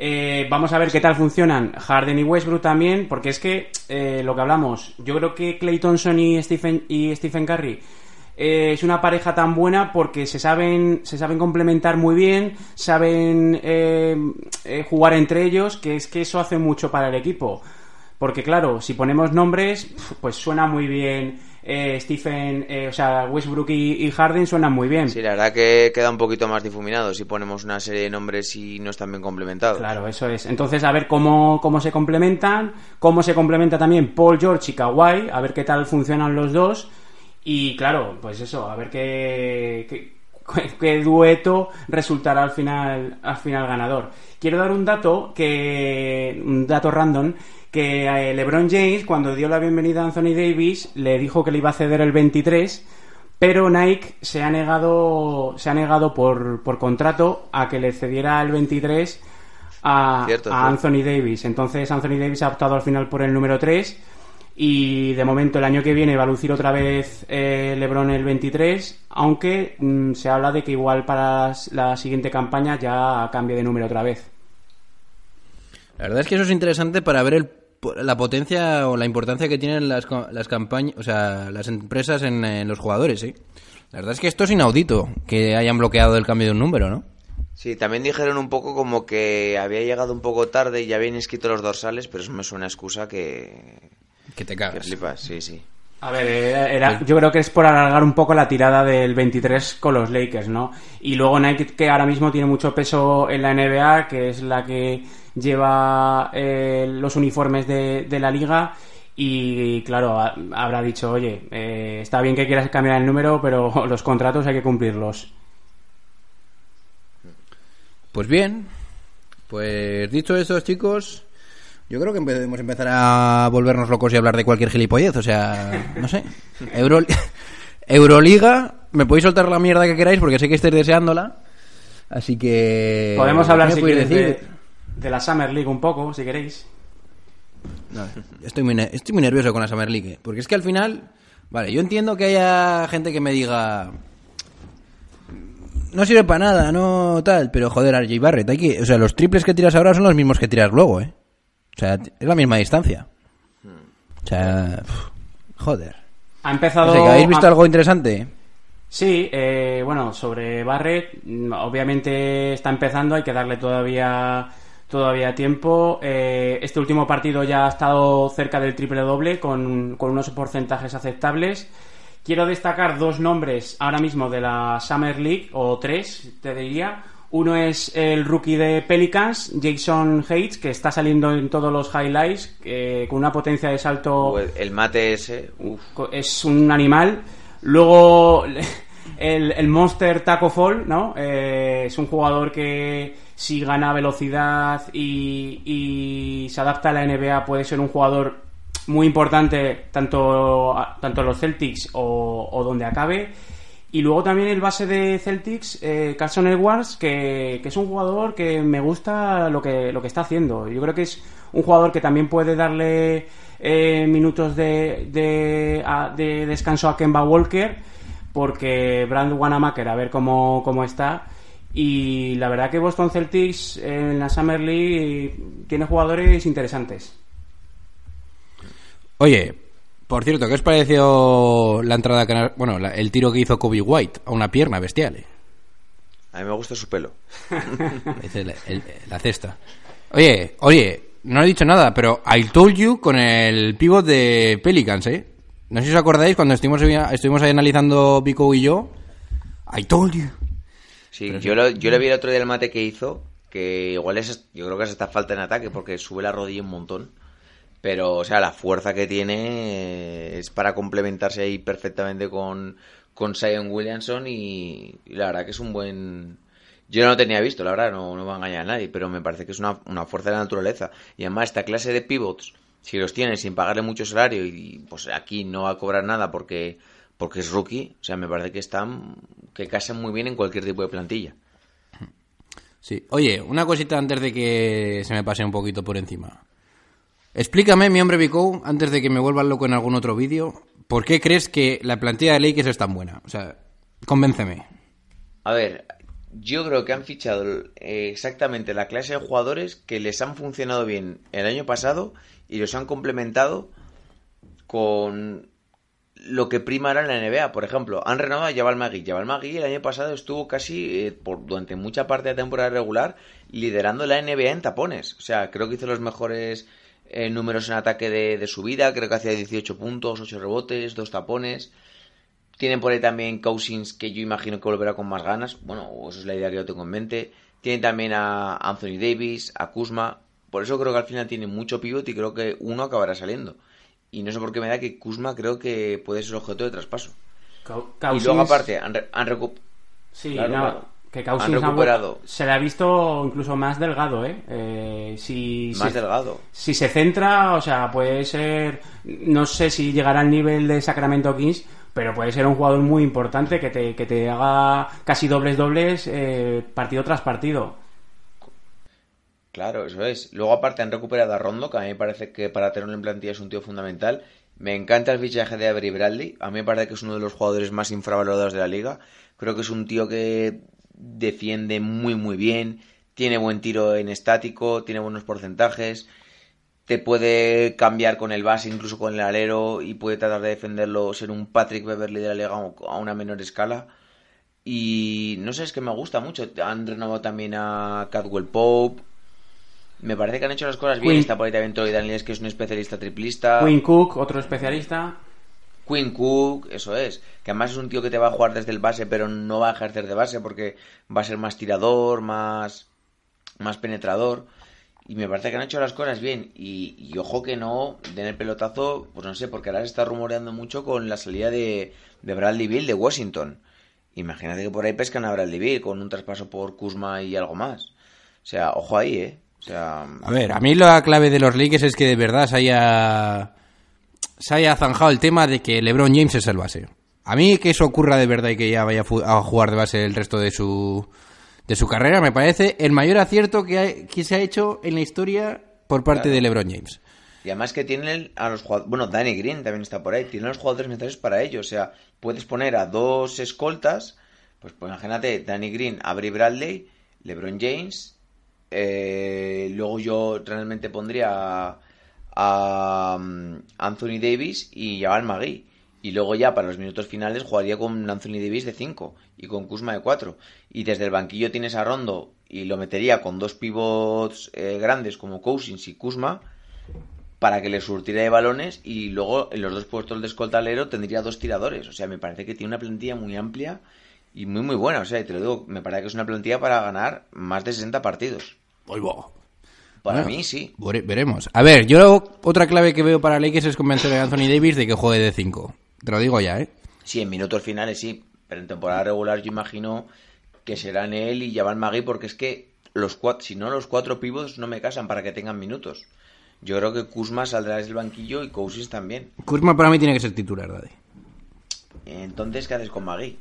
Eh, vamos a ver qué tal funcionan Harden y Westbrook también, porque es que eh, lo que hablamos, yo creo que Clay Thompson y Stephen, y Stephen Curry eh, es una pareja tan buena porque se saben, se saben complementar muy bien, saben eh, eh, jugar entre ellos, que es que eso hace mucho para el equipo. Porque claro, si ponemos nombres, pues suena muy bien eh, Stephen, eh, o sea, Westbrook y, y Harden suenan muy bien. Sí, la verdad que queda un poquito más difuminado si ponemos una serie de nombres y no están bien complementados. Claro, eso es. Entonces, a ver cómo, cómo se complementan, cómo se complementa también Paul George y Kawhi, a ver qué tal funcionan los dos. Y claro, pues eso, a ver qué, qué, *laughs* qué dueto resultará al final, al final ganador. Quiero dar un dato que, un dato random, que eh, LeBron James, cuando dio la bienvenida a Anthony Davis, le dijo que le iba a ceder el 23, pero Nike se ha negado, se ha negado por, por contrato a que le cediera el 23 a, Cierto, a cierto. Anthony Davis. Entonces Anthony Davis ha optado al final por el número 3 y de momento el año que viene va a lucir otra vez eh, LeBron el 23, aunque mm, se habla de que igual para la siguiente campaña ya cambie de número otra vez. La verdad es que eso es interesante para ver el, la potencia o la importancia que tienen las, las campañas, o sea, las empresas en, en los jugadores, ¿sí? La verdad es que esto es inaudito, que hayan bloqueado el cambio de un número, ¿no? Sí, también dijeron un poco como que había llegado un poco tarde y ya habían escrito los dorsales, pero eso me suena a excusa que, Que te que cagas. flipas, sí, sí. A ver, era- era- yo creo que es por alargar un poco la tirada del 23 con los Lakers, ¿no? Y luego Nike, que ahora mismo tiene mucho peso en la NBA, que es la que lleva eh, los uniformes de, de la liga. Y claro, ha- habrá dicho, oye, eh, está bien que quieras cambiar el número, pero *laughs* los contratos hay que cumplirlos. Pues bien, pues dicho eso, chicos, Yo creo que podemos empezar a volvernos locos y hablar de cualquier gilipollez. O sea, no sé. *laughs* Euro... Euroliga, me podéis soltar la mierda que queráis porque sé que estáis deseándola. Así que. Podemos hablar ¿qué me si queréis, decir? de, de la Summer League un poco, si queréis. No, estoy, muy, estoy muy nervioso con la Summer League. eh, Porque es que al final. Vale, yo entiendo que haya gente que me diga. No sirve para nada, no tal. Pero joder, RJ Barrett, hay que. O sea, los triples que tiras ahora son los mismos que tiras luego, ¿eh? O sea, es la misma distancia. O sea. joder. Ha No empezado. sé, ¿que ¿Habéis visto algo interesante? Sí, eh, bueno, sobre Barrett, obviamente está empezando, hay que darle todavía todavía tiempo. Eh, este último partido ya ha estado cerca del triple doble con, con unos porcentajes aceptables. Quiero destacar dos nombres ahora mismo de la Summer League, o tres, te diría. Uno es el rookie de Pelicans, Jason Hayes, que está saliendo en todos los highlights, eh, con una potencia de salto el, el mate ese, uf, es un animal. Luego *laughs* el, el Monster Taco Fall, ¿no? Eh, es un jugador que si gana velocidad y, se adapta a la NBA puede ser un jugador muy importante tanto, tanto en los Celtics o, donde acabe. Y luego también el base de Celtics, eh, Carson Edwards, que, que es un jugador que me gusta lo que, lo que está haciendo. Yo creo que es un jugador que también puede darle eh, minutos de, de, a- de descanso a Kemba Walker, porque Brand Wanamaker, a ver cómo, cómo está. Y la verdad que Boston Celtics en la Summer League tiene jugadores interesantes. Oye, por cierto, ¿qué os pareció la entrada, que- bueno, la- el tiro que hizo Kobe White a una pierna bestial? eh? a mí me gusta su pelo. *laughs* Dice el- el- la cesta. Oye, oye, no he dicho nada, pero I told you con el pivot de Pelicans, ¿eh? No sé si os acordáis cuando estuvimos, estuvimos ahí analizando Pico y yo. I told you. Sí, yo, lo- yo le vi el otro día el mate que hizo, que igual es, yo creo que es esta falta en ataque porque sube la rodilla un montón. Pero, o sea, la fuerza que tiene es para complementarse ahí perfectamente con, con Zion Williamson y, y la verdad que es un buen... Yo no lo tenía visto, la verdad, no, no me va a engañar a nadie, pero me parece que es una, una fuerza de la naturaleza. Y además, esta clase de pivots, si los tienes sin pagarle mucho salario y pues aquí no va a cobrar nada porque, porque es rookie, o sea, me parece que están, que casan muy bien en cualquier tipo de plantilla. Sí. Oye, una cosita antes de que se me pase un poquito por encima. Explícame, mi hombre Vico, antes de que me vuelva loco en algún otro vídeo, ¿por qué crees que la plantilla de Lakers es tan buena? O sea, convénceme. A ver, yo creo que han fichado eh, exactamente la clase de jugadores que les han funcionado bien el año pasado y los han complementado con lo que prima ahora en la NBA. Por ejemplo, han renovado a Jabal Magui. Jabal Magui el año pasado estuvo casi eh, por, durante mucha parte de la temporada regular liderando la NBA en tapones. O sea, creo que hizo los mejores eh, números en ataque de, de su vida. Creo que hacía 18 puntos, 8 rebotes, 2 tapones. Tienen por ahí también Cousins, que yo imagino que volverá con más ganas. Bueno, eso es la idea que yo tengo en mente. Tienen también a Anthony Davis, a Kuzma. Por eso creo que al final tienen mucho pivot y creo que uno acabará saliendo. Y no sé por qué me da que Kuzma creo que puede ser objeto de traspaso. Y luego aparte han, re- han recu- Sí, Claro, no, claro. que Han recuperado. se le ha visto incluso más delgado, ¿eh? Eh, si, más si- delgado. Si se centra, o sea, puede ser. No sé si llegará al nivel de Sacramento Kings, pero puede ser un jugador muy importante que te, que te haga casi dobles dobles eh, partido tras partido. Claro, eso es. Luego aparte han recuperado a Rondo, que a mí me parece que para tenerlo en plantilla es un tío fundamental. Me encanta el fichaje de Avery Bradley. A mí me parece que es uno de los jugadores más infravalorados de la liga. Creo que es un tío que defiende muy muy bien, tiene buen tiro en estático, tiene buenos porcentajes, te puede cambiar con el base, incluso con el alero, y puede tratar de defenderlo, ser un Patrick Beverly de la liga a una menor escala. Y no sé, es que me gusta mucho. Han renovado también a Cadwell Pope. Me parece que han hecho las cosas bien. Está por ahí también Troy Daniels, que es un especialista triplista. Quinn Cook, otro especialista. Quinn Cook, eso es. Que además es un tío que te va a jugar desde el base, pero no va a ejercer de base porque va a ser más tirador, más, más penetrador. Y me parece que han hecho las cosas bien. Y, y ojo que no den el pelotazo, pues no sé, porque ahora se está rumoreando mucho con la salida de, de Bradley Bill de Washington. Imagínate que por ahí pescan a Bradley Bill con un traspaso por Kuzma y algo más. O sea, ojo ahí, ¿eh? Sea, A ver, a mí la clave de los Lakers es que de verdad se haya, se haya zanjado el tema de que LeBron James es el base. A mí que eso ocurra de verdad y que ya vaya a jugar de base el resto de su, de su carrera me parece el mayor acierto que, hay- que se ha hecho en la historia por parte Claro. de LeBron James. Y además que tienen a los jugadores, bueno, Danny Green también está por ahí, tienen los jugadores necesarios para ello, o sea, puedes poner a dos escoltas, pues, pues imagínate, Danny Green, Avery Bradley, LeBron James, eh, luego yo realmente pondría a, a, um, Anthony Davis y Jabal Magui. Y luego ya para los minutos finales jugaría con Anthony Davis de 5 y con Kuzma de 4. Y desde el banquillo tienes a Rondo y lo metería con dos pivots eh, grandes como Cousins y Kuzma para que le surtiera de balones y luego en los dos puestos de escoltalero tendría dos tiradores. O sea, me parece que tiene una plantilla muy amplia y muy muy buena. O sea, y te lo digo, me parece que es una plantilla para ganar más de 60 partidos. Para Bueno. mí sí. Vere- Veremos. A ver, yo otra clave que veo para Lakers es convencer a Anthony Davis de que juegue de 5. Te lo digo ya, ¿eh? Sí, en minutos finales sí, pero en temporada regular yo imagino que serán él y Jabal Magui porque es que los cuatro, si no los cuatro pivots no me casan para que tengan minutos. Yo creo que Kuzma saldrá desde el banquillo y Cousins también. Kuzma para mí tiene que ser titular, Daddy. Entonces, ¿qué haces con Magui?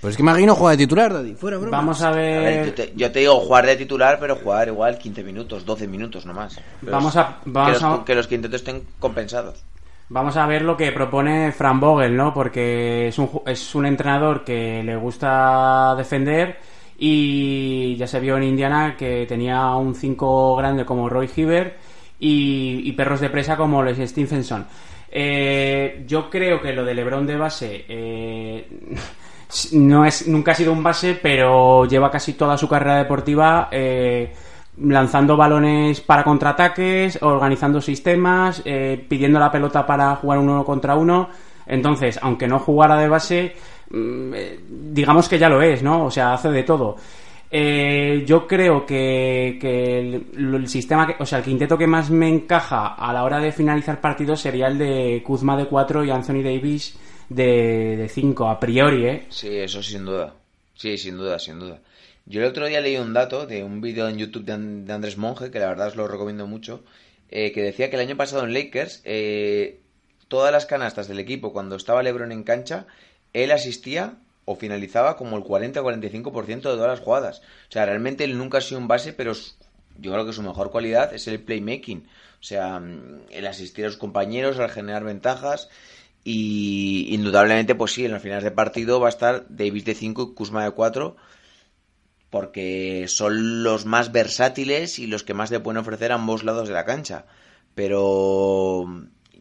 Pues es que Magui no juega de titular, Daddy. Fuera, broma. Vamos a A ver, yo, te, yo te digo jugar de titular, pero jugar igual 15 minutos, 12 minutos nomás. Pero Vamos a- vamos que, los, a- que los quintetos estén compensados. Vamos a ver lo que propone Fran Vogel, ¿no? Porque es un, ju- es un entrenador que le gusta defender y ya se vio en Indiana que tenía un 5 grande como Roy Hibbert y, y perros de presa como los Stephenson. Eh, yo creo que lo de LeBron de base eh, *laughs* no es nunca ha sido un base, pero lleva casi toda su carrera deportiva eh, lanzando balones para contraataques, organizando sistemas, eh, pidiendo la pelota para jugar uno contra uno. Entonces, aunque no jugara de base, mm, eh, digamos que ya lo es, ¿no? O sea, hace de todo. Yo creo que, que el, el sistema, que, o sea, el quinteto que más me encaja a la hora de finalizar partidos sería el de Kuzma de 4 y Anthony Davis de 5, a priori, ¿eh? Sí, eso sin duda. Sí, sin duda, sin duda. Yo el otro día leí un dato de un vídeo en YouTube de, de Andrés Monge, que la verdad os lo recomiendo mucho, eh, que decía que el año pasado en Lakers, eh, todas las canastas del equipo, cuando estaba LeBron en cancha, él asistía o finalizaba como el 40 o 45% de todas las jugadas. O sea, realmente él nunca ha sido un base, pero yo creo que su mejor cualidad es el playmaking. O sea, mm, el asistir a sus compañeros, al generar ventajas. Y indudablemente, pues sí, en los finales de partido va a estar Davis de 5 y Kuzma de 4 porque son los más versátiles y los que más le pueden ofrecer a ambos lados de la cancha. Pero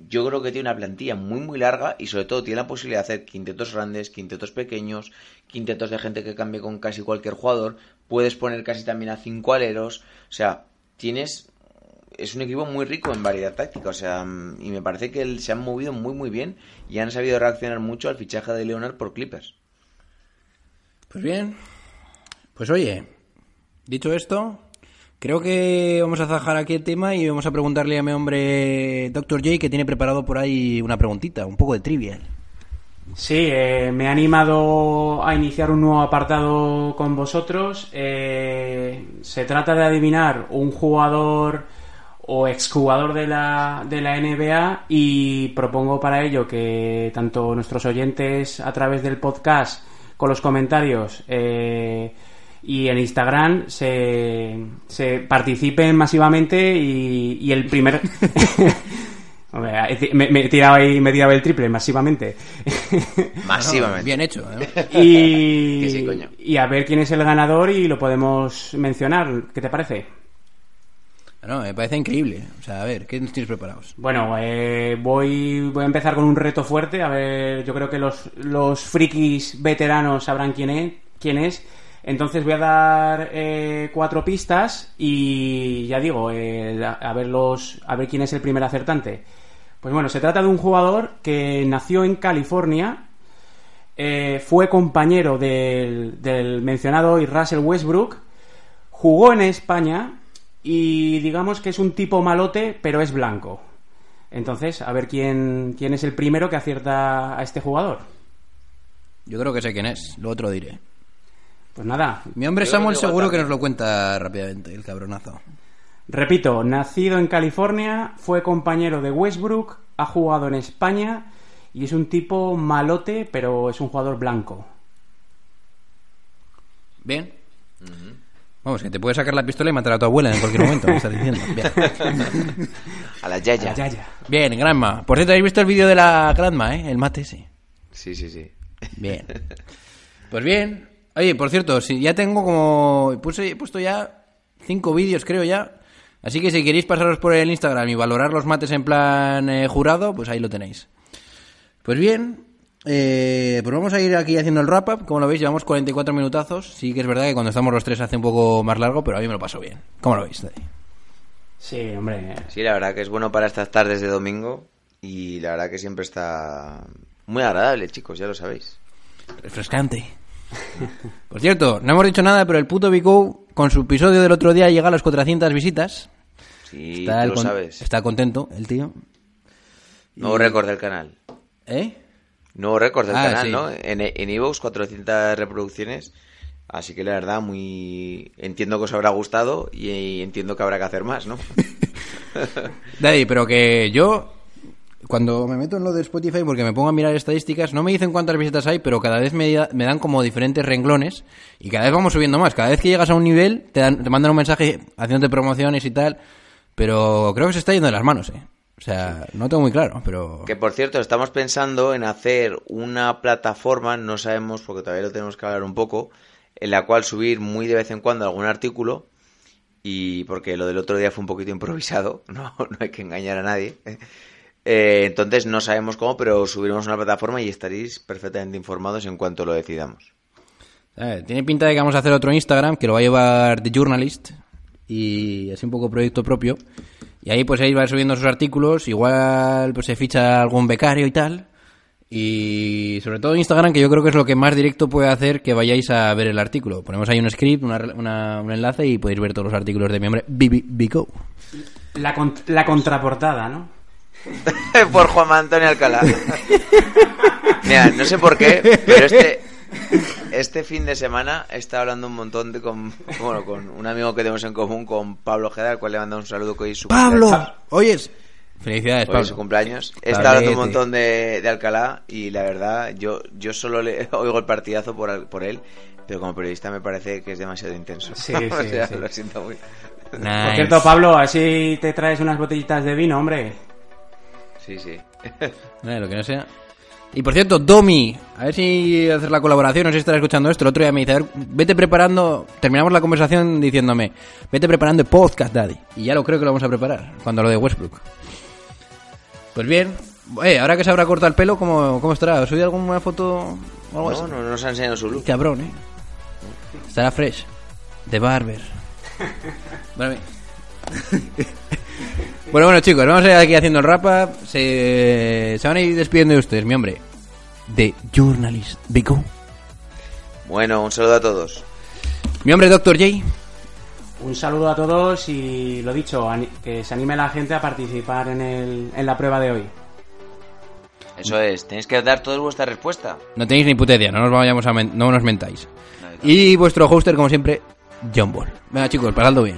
yo creo que tiene una plantilla muy muy larga y sobre todo tiene la posibilidad de hacer quintetos grandes, quintetos pequeños, quintetos de gente que cambie con casi cualquier jugador. Puedes poner casi también a cinco aleros. O sea, tienes es un equipo muy rico en variedad táctica, o sea, mm, y me parece que se han movido muy muy bien y han sabido reaccionar mucho al fichaje de Leonard por Clippers. Pues bien. Pues oye, dicho esto, creo que vamos a zajar aquí el tema y vamos a preguntarle a mi hombre Dr. J que tiene preparado por ahí una preguntita, un poco de trivial. Sí, eh, me ha animado a iniciar un nuevo apartado con vosotros. Eh, se trata de adivinar un jugador o exjugador de la, de la NBA y propongo para ello que tanto nuestros oyentes a través del podcast con los comentarios eh, y en Instagram se, se participen masivamente y, y el primer... *laughs* He- me, me he tirado ahí, me he tirado el triple masivamente. *laughs* Masivamente. Bien hecho, ¿eh? y, *laughs* Que sí, coño. y a ver quién es el ganador y lo podemos mencionar. ¿Qué te parece? No, me parece increíble. O sea, a ver, ¿qué nos tienes preparados? Bueno, eh, voy, voy a empezar con un reto fuerte. A ver, yo creo que los, los frikis veteranos sabrán quién es. Quién es. Entonces voy a dar eh, cuatro pistas y ya digo, a, ver los, a ver quién es el primer acertante. Pues bueno, se trata de un jugador que nació en California, eh, fue compañero del, del mencionado hoy Russell Westbrook, jugó en España y digamos que es un tipo malote, pero es blanco. Entonces, a ver quién, quién es el primero que acierta a este jugador. Yo creo que sé quién es, lo otro diré. Pues nada, Mi hombre Samuel seguro que nos lo cuenta rápidamente, el cabronazo. Repito, nacido en California, fue compañero de Westbrook, ha jugado en España y es un tipo malote, pero es un jugador blanco. Bien. Vamos, que te puedes sacar la pistola y matar a tu abuela en cualquier momento, me estás diciendo. *laughs* Bien. A la Yaya. Ya, ya. Bien, Granma. Por cierto, ¿habéis visto el vídeo de la Granma, eh? El mate ese. Sí, sí, sí. Bien. *laughs* Pues bien. Oye, por cierto, si ya tengo como... Puse, he puesto ya cinco vídeos, creo ya. Así que si queréis pasaros por el Instagram y valorar los mates en plan eh, jurado, pues ahí lo tenéis. Pues bien, eh, pues vamos a ir aquí haciendo el wrap-up. Como lo veis, llevamos 44 minutazos. Sí que es verdad que cuando estamos los tres hace un poco más largo, pero a mí me lo paso bien. ¿Cómo lo veis? Sí, hombre. Sí, la verdad que es bueno para estas tardes de domingo y la verdad que siempre está muy agradable, chicos, ya lo sabéis. Refrescante. Por cierto, no hemos dicho nada, pero el puto Vico con su episodio del otro día llega a las 400 visitas. Sí, Está, tú el lo con- sabes. está contento el tío. Nuevo récord del canal. ¿Eh? Nuevo récord del Ah, canal, sí. ¿no? En, en Evox, 400 reproducciones. Así que la verdad, muy. Entiendo que os habrá gustado y entiendo que habrá que hacer más, ¿no? *laughs* Daddy, pero que yo, cuando me meto en lo de Spotify, porque me pongo a mirar estadísticas, no me dicen cuántas visitas hay, pero cada vez me, da- me dan como diferentes renglones y cada vez vamos subiendo más. Cada vez que llegas a un nivel, te, dan, te mandan un mensaje haciéndote promociones y tal, pero creo que se está yendo de las manos, ¿eh? O sea, no tengo muy claro, pero... Que por cierto, estamos pensando en hacer una plataforma, no sabemos porque todavía lo tenemos que hablar un poco, en la cual subir muy de vez en cuando algún artículo y porque lo del otro día fue un poquito improvisado, *laughs* no, no hay que engañar a nadie. Eh, entonces no sabemos cómo, pero subiremos una plataforma y estaréis perfectamente informados en cuanto lo decidamos. Eh, tiene pinta de que vamos a hacer otro Instagram que lo va a llevar The Journalist y así un poco proyecto propio. Y ahí pues ahí va subiendo sus artículos, igual pues se ficha algún becario y tal. Y sobre todo Instagram, que yo creo que es lo que más directo puede hacer que vayáis a ver el artículo. Ponemos ahí un script, una, una- un enlace y podéis ver todos los artículos de mi hombre Bico. La, con- la contraportada, ¿no? *laughs* por Juan Antonio Alcalá. *laughs* Mira, no sé por qué, pero este *laughs* este fin de semana he estado hablando un montón de con, bueno, con un amigo que tenemos en común, con Pablo Ojeda, al cual le mando un saludo que hoy es su ¡Pablo! cumpleaños. Oyes, felicidades, Hoy es su Pablo. cumpleaños. He estado hablando un montón de, de Alcalá y la verdad, yo, yo solo le *laughs* oigo el partidazo por, por él, pero como periodista me parece que es demasiado intenso. Sí, *laughs* O sí, sea, sí. Lo siento muy. Por cierto, Pablo, así te traes unas botellitas de vino, hombre. Sí, sí. Lo que no sea. Y por cierto, Domi, a ver si hacer la colaboración, no sé si estará escuchando esto. El otro día me dice, a ver, vete preparando, terminamos la conversación diciéndome, vete preparando el podcast, Daddy. Y ya lo creo que lo vamos a preparar, cuando lo de Westbrook. Pues bien, eh, ahora que se habrá cortado el pelo, ¿cómo, cómo estará? ¿Os subido alguna foto o algo No, así? no, no nos ha enseñado su look. Cabrón, eh. Estará fresh. De barber. *laughs* bueno, bueno, chicos, vamos a ir aquí haciendo el wrap up. Se, se van a ir despidiendo de ustedes, mi hombre. De Journalist Bico. Bueno, un saludo a todos. Mi hombre, Dr. J. Un saludo a todos y lo dicho, que se anime la gente a participar en, el, en la prueba de hoy. Eso es, tenéis que dar toda vuestra respuesta. No tenéis ni puta idea, no nos vayamos a men- no nos mentáis. Y vuestro hoster, como siempre, John Ball. Venga, chicos, pasadlo bien.